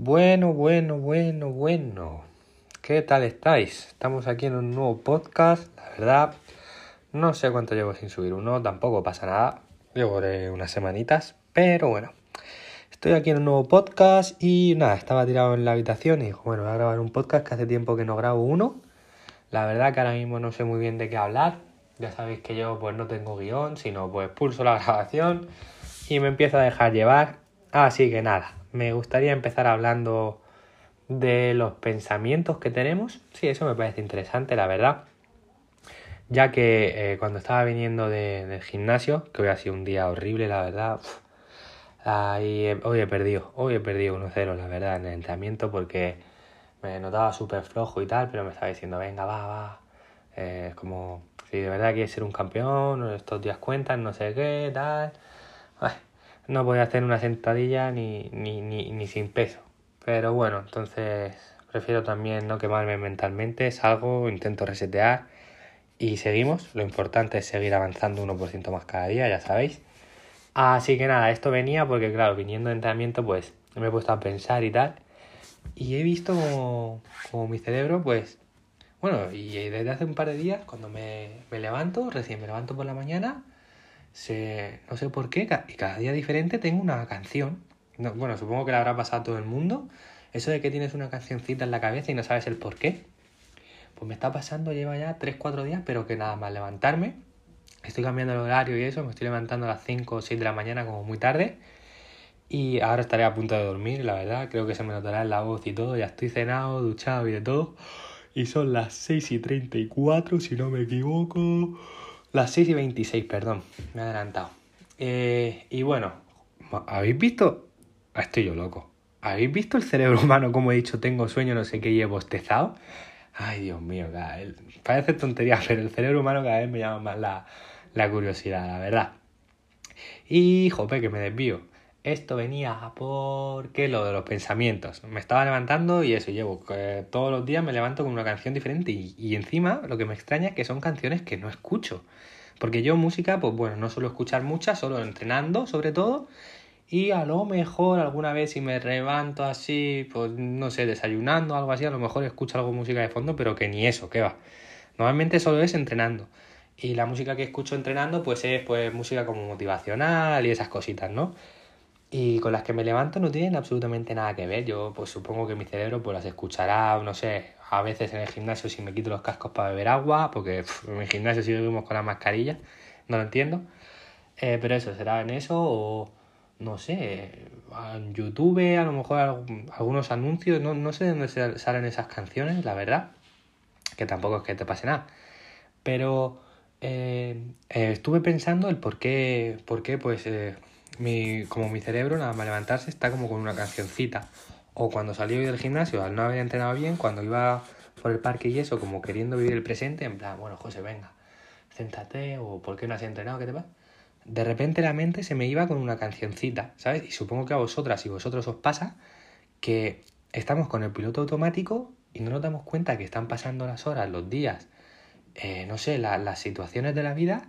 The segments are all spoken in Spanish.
Bueno, bueno, bueno, bueno. ¿Qué tal estáis? Estamos aquí en un nuevo podcast. La verdad, no sé cuánto llevo sin subir uno, tampoco pasa nada. Llevo unas semanitas, pero bueno. Estoy aquí en un nuevo podcast y nada, estaba tirado en la habitación y digo, bueno, voy a grabar un podcast que hace tiempo que no grabo uno. La verdad que ahora mismo no sé muy bien de qué hablar. Ya sabéis que yo pues no tengo guion, sino pues pulso la grabación y me empiezo a dejar llevar. Así que nada, me gustaría empezar hablando de los pensamientos que tenemos. Sí, eso me parece interesante, la verdad. Ya que eh, cuando estaba viniendo del gimnasio, que hoy ha sido un día horrible, la verdad, hoy he perdido, hoy he perdido 1-0, la verdad, en el entrenamiento porque me notaba súper flojo y tal, pero me estaba diciendo, venga, va, va. Eh, como, si de verdad quieres ser un campeón, estos días cuentan, no sé qué, tal no voy a hacer una sentadilla ni, ni, ni, sin peso. Pero bueno, entonces prefiero también no quemarme mentalmente, salgo, intento resetear y seguimos. Lo importante es seguir avanzando 1% más cada día, ya sabéis. Así que nada, esto venía porque claro, viniendo de entrenamiento pues me he puesto a pensar y tal. Y he visto como, como mi cerebro pues... Bueno, y desde hace un par de días, cuando me, me levanto, recién me levanto por la mañana, se, no sé por qué, y cada día diferente tengo una canción. bueno, supongo que la habrá pasado todo el mundo. Eso de que tienes una cancioncita en la cabeza y no sabes el por qué. Pues me está pasando, lleva ya 3-4 días, pero que nada más levantarme. Estoy cambiando el horario y eso, me estoy levantando a las 5 o 6 de la mañana como muy tarde. Y ahora estaré a punto de dormir, la verdad. Creo que se me notará en la voz y todo. Ya estoy cenado, duchado y de todo. Y son las 6 y 34, si no me equivoco. Las 6 y 26, perdón, me he adelantado. Eh, y bueno, ¿habéis visto? Ah, estoy yo loco. ¿Habéis visto el cerebro humano, como he dicho, tengo sueño, no sé qué, y he bostezado? Ay, Dios mío, parece tontería, pero el cerebro humano cada vez me llama más la, la curiosidad, la verdad. Y, jope, que me desvío. Esto venía porque lo de los pensamientos. Me estaba levantando y eso, llevo eh, todos los días me levanto con una canción diferente y, encima lo que me extraña es que son canciones que no escucho. Porque yo música, pues bueno, no suelo escuchar mucha, solo entrenando sobre todo. Y a lo mejor alguna vez si me levanto así, pues no sé, desayunando algo así, a lo mejor escucho algo música de fondo, pero que ni eso, que va. Normalmente solo es entrenando. Y la música que escucho entrenando, pues es pues música como motivacional y esas cositas, ¿no? Y con las que me levanto no tienen absolutamente nada que ver. Yo pues supongo que mi cerebro pues las escuchará, no sé, a veces en el gimnasio si me quito los cascos para beber agua, porque en el gimnasio si vivimos con la mascarilla, no lo entiendo. Eh, pero eso, será en eso o no sé, en YouTube a lo mejor algunos anuncios, no, no sé de dónde salen esas canciones, la verdad, que tampoco es que te pase nada. Pero eh, eh, estuve pensando el por qué, por qué pues mi, como mi cerebro nada más levantarse está como con una cancioncita. O cuando salí hoy del gimnasio, al no haber entrenado bien, cuando iba por el parque y eso, como queriendo vivir el presente, en plan, bueno, José, venga, céntate, o ¿por qué no has entrenado? ¿Qué te pasa? De repente la mente se me iba con una cancioncita, ¿sabes? Y supongo que a vosotras y vosotros os pasa que estamos con el piloto automático y no nos damos cuenta que están pasando las horas, los días, eh, no sé, las situaciones de la vida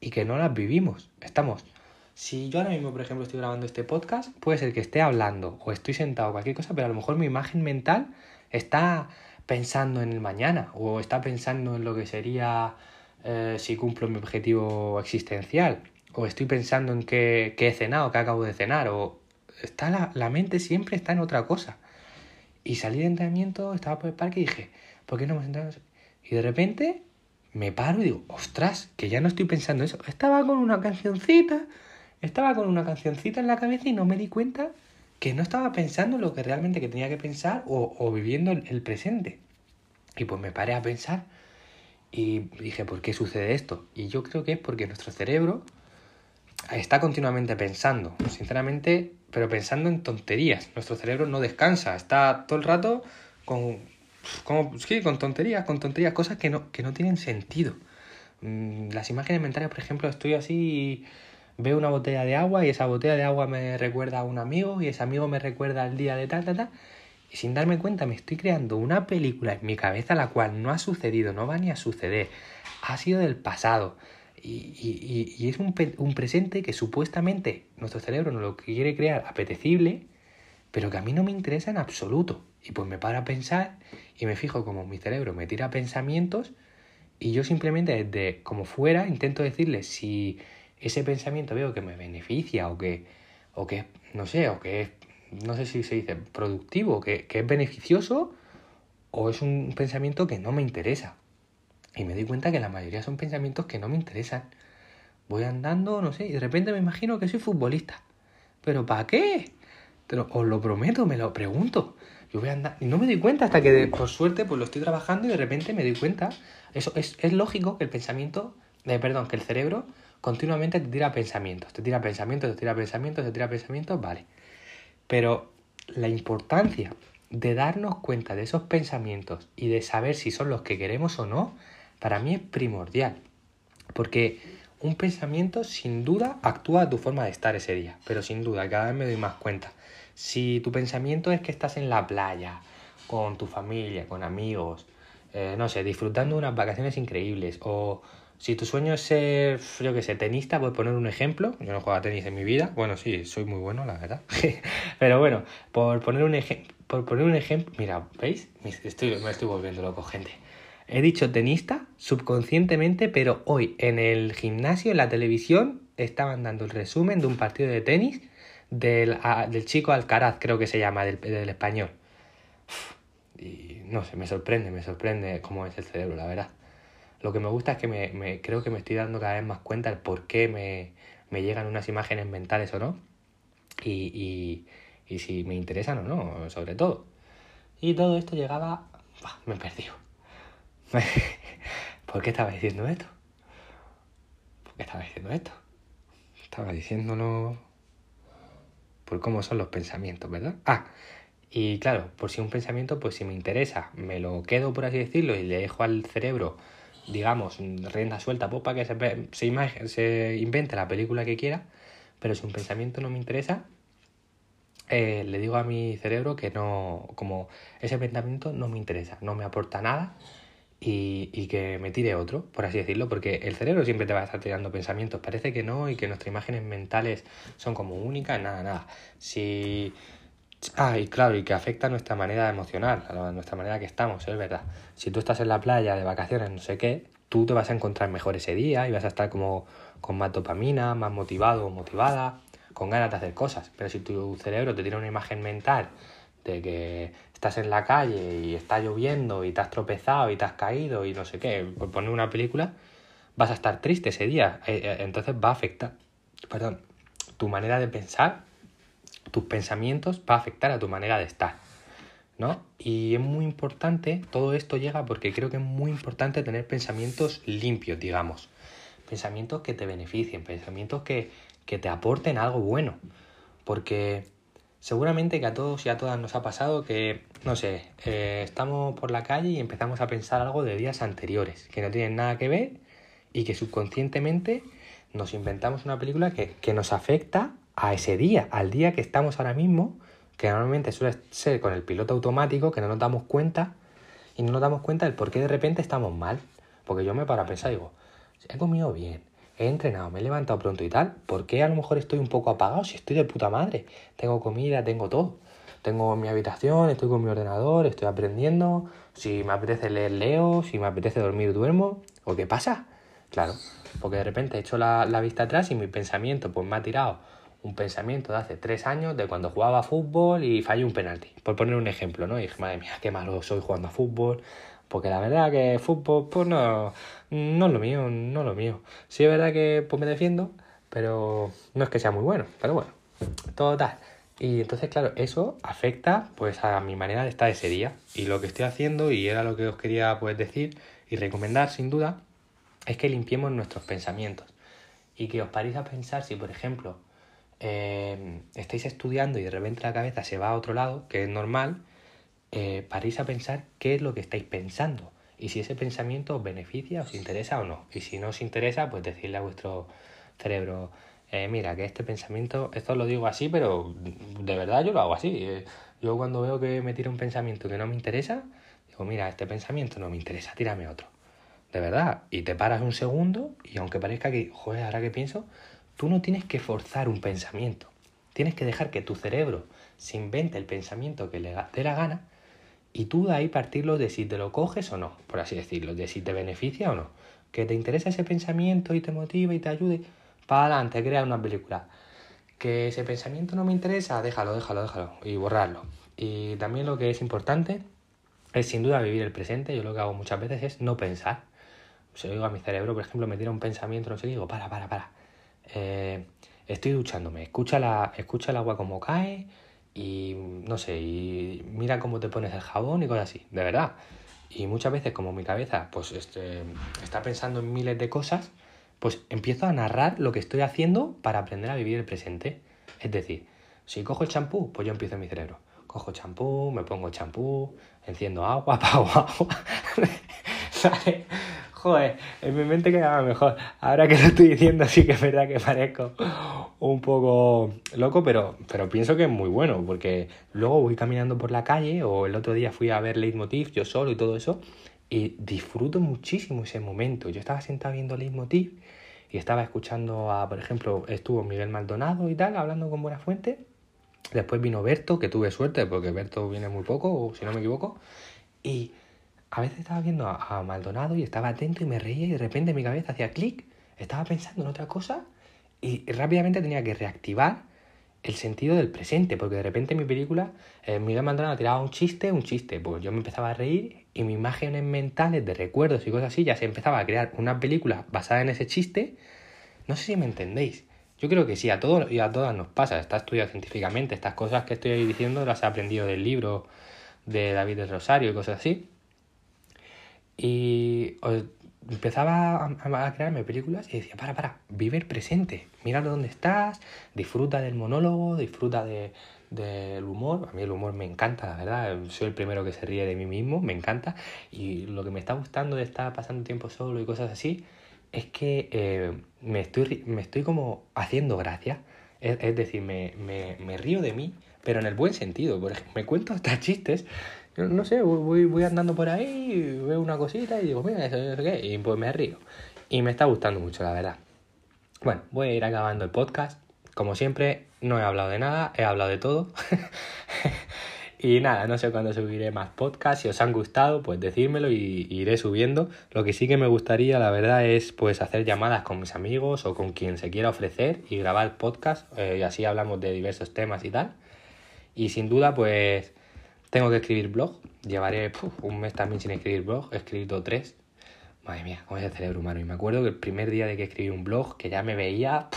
y que no las vivimos. Estamos si yo ahora mismo, por ejemplo, estoy grabando este podcast, puede ser que esté hablando o estoy sentado o cualquier cosa, pero a lo mejor mi imagen mental está pensando en el mañana o está pensando en lo que sería eh, si cumplo mi objetivo existencial o estoy pensando en qué, he cenado, qué acabo de cenar o está la, la, mente siempre está en otra cosa. Y salí de entrenamiento, estaba por el parque y dije, ¿por qué no hemos entrado? Y de repente me paro y digo, ostras, que ya no estoy pensando eso. Estaba con una cancioncita estaba con una cancioncita en la cabeza y no me di cuenta que no estaba pensando lo que realmente que tenía que pensar o, viviendo el, presente. Y pues me paré a pensar y dije, ¿por qué sucede esto? Y yo creo que es porque nuestro cerebro está continuamente pensando, sinceramente, pero pensando en tonterías. Nuestro cerebro no descansa, está todo el rato con, como, sí, con tonterías, con tonterías, cosas que no, que no tienen sentido. Mm, las imágenes mentales, por ejemplo, estoy así veo una botella de agua y esa botella de agua me recuerda a un amigo y ese amigo me recuerda al día de tal, tal, tal. Y sin darme cuenta me estoy creando una película en mi cabeza la cual no ha sucedido, no va ni a suceder. Ha sido del pasado. Y, y, y es un, un, presente que supuestamente nuestro cerebro nos lo quiere crear apetecible, pero que a mí no me interesa en absoluto. Y pues me paro a pensar y me fijo como mi cerebro me tira pensamientos y yo simplemente desde como fuera intento decirle si ese pensamiento veo que me beneficia o que, o que no sé, o que es, no sé si se dice productivo, que, que es beneficioso o es un pensamiento que no me interesa. Y me doy cuenta que la mayoría son pensamientos que no me interesan. Voy andando, no sé, y de repente me imagino que soy futbolista. ¿Pero para qué? Pero os lo prometo, me lo pregunto. Yo voy a andar. Y no me doy cuenta hasta que, por suerte, pues lo estoy trabajando y de repente me doy cuenta. Eso es, es lógico que el pensamiento, eh, perdón, que el cerebro continuamente te tira pensamientos. Te tira pensamientos, te tira pensamientos, te tira pensamientos, vale. Pero la importancia de darnos cuenta de esos pensamientos y de saber si son los que queremos o no, para mí es primordial. Porque un pensamiento sin duda actúa a tu forma de estar ese día, pero sin duda, cada vez me doy más cuenta. Si tu pensamiento es que estás en la playa, con tu familia, con amigos, eh, no sé, disfrutando unas vacaciones increíbles, o si tu sueño es ser, yo que sé, tenista, voy a poner un ejemplo. Yo no juego a tenis en mi vida. Bueno, sí, soy muy bueno, la verdad. Pero bueno, por poner un ejemplo, por poner un ejemplo, mira, ¿veis? Estoy, me estoy volviendo loco, gente. He dicho tenista subconscientemente, pero hoy en el gimnasio, en la televisión, estaban dando el resumen de un partido de tenis del, del chico Alcaraz, creo que se llama, del, del español. Y no sé, me sorprende, me sorprende cómo es el cerebro, la verdad. Lo que me gusta es que me, creo que me estoy dando cada vez más cuenta del por qué me, me llegan unas imágenes mentales o no. Y, y, y, si me interesan o no, sobre todo. Y todo esto llegaba... Bah, me perdí. ¿Por qué estaba diciendo esto? ¿Por qué estaba diciendo esto? Estaba diciéndolo por cómo son los pensamientos, ¿verdad? Ah, y claro, por si un pensamiento, pues si me interesa, me lo quedo, por así decirlo, y le dejo al cerebro digamos, rienda suelta pues, para que se, se, se invente la película que quiera, pero si un pensamiento no me interesa, eh, le digo a mi cerebro que no, como ese pensamiento no me interesa, no me aporta nada y, y, que me tire otro, por así decirlo, porque el cerebro siempre te va a estar tirando pensamientos, parece que no y que nuestras imágenes mentales son como únicas, nada, nada. Si Ah, y claro, y que afecta a nuestra manera emocional, a nuestra manera que estamos, es verdad. Si tú estás en la playa de vacaciones, no sé qué, tú te vas a encontrar mejor ese día y vas a estar como con más dopamina, más motivado o motivada, con ganas de hacer cosas. Pero si tu cerebro te tiene una imagen mental de que estás en la calle y está lloviendo y te has tropezado y te has caído y no sé qué, por poner una película, vas a estar triste ese día. Eh, eh, entonces va a afectar, perdón, tu manera de pensar tus pensamientos va a afectar a tu manera de estar. ¿no? Y es muy importante, todo esto llega porque creo que es muy importante tener pensamientos limpios, digamos. Pensamientos que te beneficien, pensamientos que, que te aporten algo bueno. Porque seguramente que a todos y a todas nos ha pasado que, no sé, eh, estamos por la calle y empezamos a pensar algo de días anteriores, que no tienen nada que ver y que subconscientemente nos inventamos una película que, que nos afecta a ese día, al día que estamos ahora mismo, que normalmente suele ser con el piloto automático, que no nos damos cuenta y no nos damos cuenta del por qué de repente estamos mal. Porque yo me paro a pensar, digo, si he comido bien, he entrenado, me he levantado pronto y tal, ¿por qué a lo mejor estoy un poco apagado si estoy de puta madre? Tengo comida, tengo todo. Tengo mi habitación, estoy con mi ordenador, estoy aprendiendo. Si me apetece leer, leo. Si me apetece dormir, duermo. ¿O qué pasa? Claro, porque de repente he hecho la, la vista atrás y mi pensamiento pues me ha tirado un pensamiento de hace tres años de cuando jugaba fútbol y fallé un penalti. Por poner un ejemplo, ¿no? Y dije, madre mía, qué malo soy jugando a fútbol. Porque la verdad que fútbol, pues no, no es lo mío, no es lo mío. Sí es verdad que pues me defiendo, pero no es que sea muy bueno, pero bueno, todo tal. Y entonces, claro, eso afecta pues a mi manera de estar ese día. Y lo que estoy haciendo, y era lo que os quería pues decir y recomendar sin duda, es que limpiemos nuestros pensamientos. Y que os paréis a pensar si, por ejemplo, eh, estáis estudiando y de repente la cabeza se va a otro lado, que es normal, eh, a pensar qué es lo que estáis pensando y si ese pensamiento os beneficia, os interesa o no. Y si no os interesa, pues decirle a vuestro cerebro, eh, mira, que este pensamiento, esto lo digo así, pero de verdad yo lo hago así. Eh, yo cuando veo que me tira un pensamiento que no me interesa, digo, mira, este pensamiento no me interesa, tírame otro. De verdad. Y te paras un segundo y aunque parezca que, joder, ahora que pienso, Tú no tienes que forzar un pensamiento. Tienes que dejar que tu cerebro se invente el pensamiento que le dé la gana y tú de ahí partirlo de si te lo coges o no, por así decirlo, de si te beneficia o no. Que te interesa ese pensamiento y te motiva y te ayude, para adelante, crea una película. Que ese pensamiento no me interesa, déjalo, déjalo, déjalo y borrarlo. Y también lo que es importante es sin duda vivir el presente. Yo lo que hago muchas veces es no pensar. Se lo digo a mi cerebro, por ejemplo, me tira un pensamiento, no sé, digo, para, para, para. Eh, estoy duchándome, escucha, la, escucha el agua como cae y no sé, y mira cómo te pones el jabón y cosas así, de verdad. Y muchas veces como mi cabeza pues este, está pensando en miles de cosas, pues empiezo a narrar lo que estoy haciendo para aprender a vivir el presente. Es decir, si cojo el champú, pues yo empiezo en mi cerebro. Cojo champú, me pongo champú, enciendo agua, apago agua. En mi mente quedaba mejor. Ahora que lo estoy diciendo, sí que es verdad que parezco un poco loco, pero, pero pienso que es muy bueno, porque luego voy caminando por la calle, o el otro día fui a ver Leitmotiv yo solo y todo eso, y disfruto muchísimo ese momento. Yo estaba sentado viendo Leitmotiv y estaba escuchando a, por ejemplo, estuvo Miguel Maldonado y tal, hablando con Buena Fuente. Después vino Berto, que tuve suerte, porque Berto viene muy poco, si no me equivoco, y a veces estaba viendo a, Maldonado y estaba atento y me reía y de repente mi cabeza hacía clic, estaba pensando en otra cosa y rápidamente tenía que reactivar el sentido del presente, porque de repente en mi película eh, Miguel Maldonado tiraba un chiste, un chiste, pues yo me empezaba a reír y mis imágenes mentales de recuerdos y cosas así ya se empezaba a crear una película basada en ese chiste. No sé si me entendéis. Yo creo que sí, a todos y a todas nos pasa, está estudiado científicamente, estas cosas que estoy diciendo las he aprendido del libro de David del Rosario y cosas así. Y empezaba a, crearme películas y decía, para, para, vive el presente, mira dónde estás, disfruta del monólogo, disfruta de, del humor. A mí el humor me encanta, la verdad. Soy el primero que se ríe de mí mismo, me encanta. Y lo que me está gustando de estar pasando tiempo solo y cosas así es que eh, me, estoy, me estoy como haciendo gracia. Es, es decir, me, me, me, río de mí, pero en el buen sentido. Por ejemplo, me cuento hasta chistes no sé, voy, voy andando por ahí, veo una cosita y digo, mira, eso, eso qué, y pues me río. Y me está gustando mucho, la verdad. Bueno, voy a ir acabando el podcast. Como siempre, no he hablado de nada, he hablado de todo. y nada, no sé cuándo subiré más podcasts. Si os han gustado, pues decírmelo y, iré subiendo. Lo que sí que me gustaría, la verdad, es pues hacer llamadas con mis amigos o con quien se quiera ofrecer y grabar podcast. Eh, y así hablamos de diversos temas y tal. Y sin duda, pues tengo que escribir blog. Llevaré un mes también sin escribir blog. He escrito tres. Madre mía, cómo es el cerebro humano. Y me acuerdo que el primer día de que escribí un blog, que ya me veía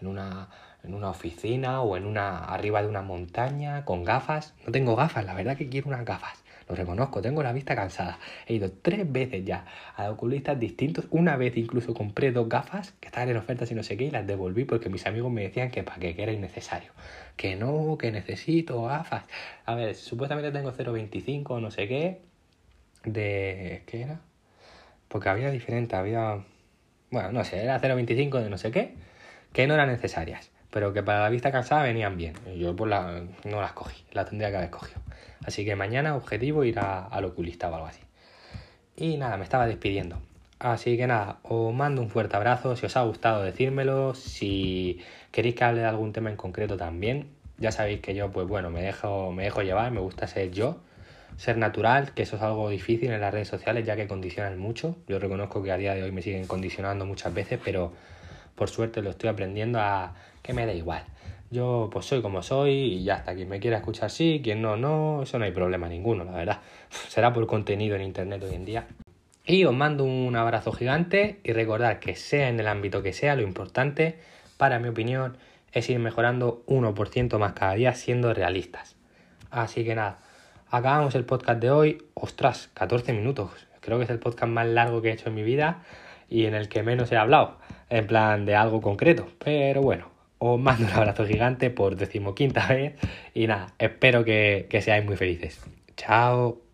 en una, en una oficina o en una arriba de una montaña con gafas. No tengo gafas, la verdad que quiero unas gafas lo reconozco, tengo la vista cansada. He ido tres veces ya a oculistas distintos. Una vez incluso compré dos gafas que estaban en ofertas y no sé qué y las devolví porque mis amigos me decían que para qué, que era innecesario. Que no, que necesito gafas. A ver, supuestamente tengo 0.25 o no sé qué. De... ¿Qué era? Porque había diferente, había... Bueno, no sé, era 0.25 de no sé qué, que no eran necesarias pero que para la vista cansada venían bien. Yo pues la, no las cogí, las tendría que haber cogido. Así que mañana objetivo ir a, al oculista o algo así. Y nada, me estaba despidiendo. Así que nada, os mando un fuerte abrazo, si os ha gustado decírmelo, si queréis que hable de algún tema en concreto también, ya sabéis que yo pues bueno, me dejo, me dejo llevar, me gusta ser yo, ser natural, que eso es algo difícil en las redes sociales ya que condicionan mucho. Yo reconozco que a día de hoy me siguen condicionando muchas veces, pero por suerte lo estoy aprendiendo a que me da igual. Yo pues soy como soy y ya está. Quien me quiera escuchar sí, quien no, no. Eso no hay problema ninguno, la verdad. Será por contenido en internet hoy en día. Y os mando un abrazo gigante y recordad que sea en el ámbito que sea, lo importante, para mi opinión, es ir mejorando 1% más cada día siendo realistas. Así que nada, acabamos el podcast de hoy. Ostras, 14 minutos. Creo que es el podcast más largo que he hecho en mi vida y en el que menos he hablado, en plan de algo concreto. Pero bueno, os mando un abrazo gigante por decimoquinta vez y nada, espero que, que seáis muy felices. Chao.